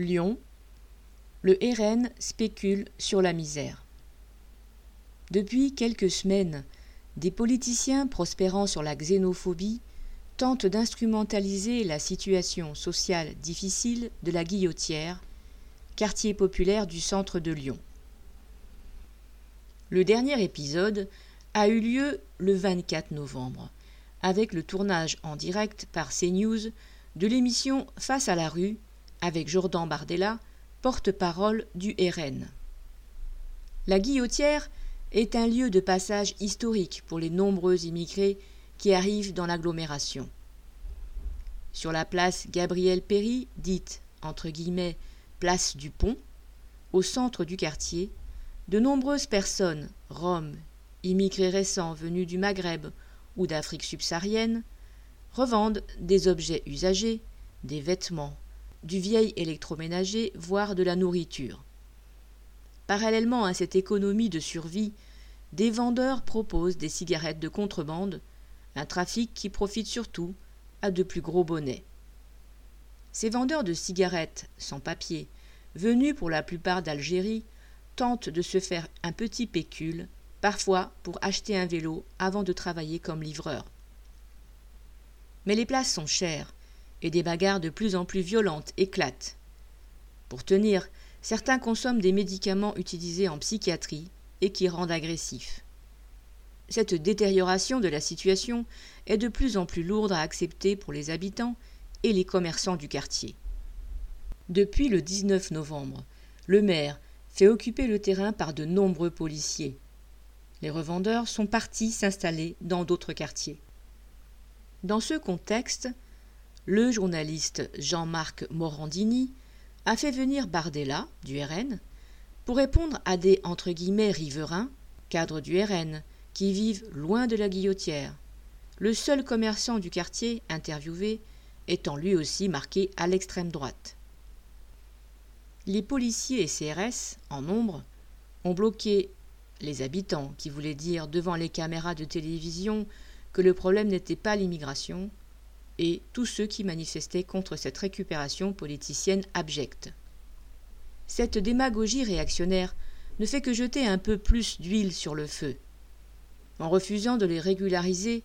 Lyon, le RN spécule sur la misère. Depuis quelques semaines, des politiciens prospérant sur la xénophobie tentent d'instrumentaliser la situation sociale difficile de la Guillotière, quartier populaire du centre de Lyon. Le dernier épisode a eu lieu le 24 novembre, avec le tournage en direct par CNews de l'émission Face à la rue avec Jordan Bardella, porte-parole du RN. La Guillotière est un lieu de passage historique pour les nombreux immigrés qui arrivent dans l'agglomération. Sur la place Gabriel Péry, dite entre guillemets place du pont, au centre du quartier, de nombreuses personnes, Roms, immigrés récents venus du Maghreb ou d'Afrique subsaharienne, revendent des objets usagés, des vêtements, du vieil électroménager, voire de la nourriture. Parallèlement à cette économie de survie, des vendeurs proposent des cigarettes de contrebande, un trafic qui profite surtout à de plus gros bonnets. Ces vendeurs de cigarettes sans papier, venus pour la plupart d'Algérie, tentent de se faire un petit pécule, parfois pour acheter un vélo avant de travailler comme livreur. Mais les places sont chères, et des bagarres de plus en plus violentes éclatent. Pour tenir, certains consomment des médicaments utilisés en psychiatrie et qui rendent agressifs. Cette détérioration de la situation est de plus en plus lourde à accepter pour les habitants et les commerçants du quartier. Depuis le 19 novembre, le maire fait occuper le terrain par de nombreux policiers. Les revendeurs sont partis s'installer dans d'autres quartiers. Dans ce contexte, le journaliste Jean-Marc Morandini a fait venir Bardella, du RN, pour répondre à des entre guillemets riverains, cadres du RN, qui vivent loin de la guillotière. Le seul commerçant du quartier interviewé étant lui aussi marqué à l'extrême droite. Les policiers et CRS, en nombre, ont bloqué les habitants, qui voulaient dire devant les caméras de télévision que le problème n'était pas l'immigration, et tous ceux qui manifestaient contre cette récupération politicienne abjecte. Cette démagogie réactionnaire ne fait que jeter un peu plus d'huile sur le feu. En refusant de les régulariser,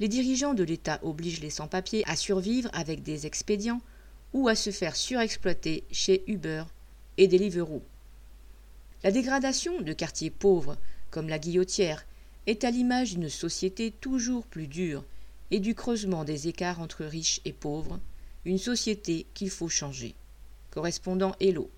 les dirigeants de l'État obligent les sans-papiers à survivre avec des expédients ou à se faire surexploiter chez Uber et Deliveroo. La dégradation de quartiers pauvres, comme la Guillotière, est à l'image d'une société toujours plus dure et du creusement des écarts entre riches et pauvres, une société qu'il faut changer. Correspondant Hello.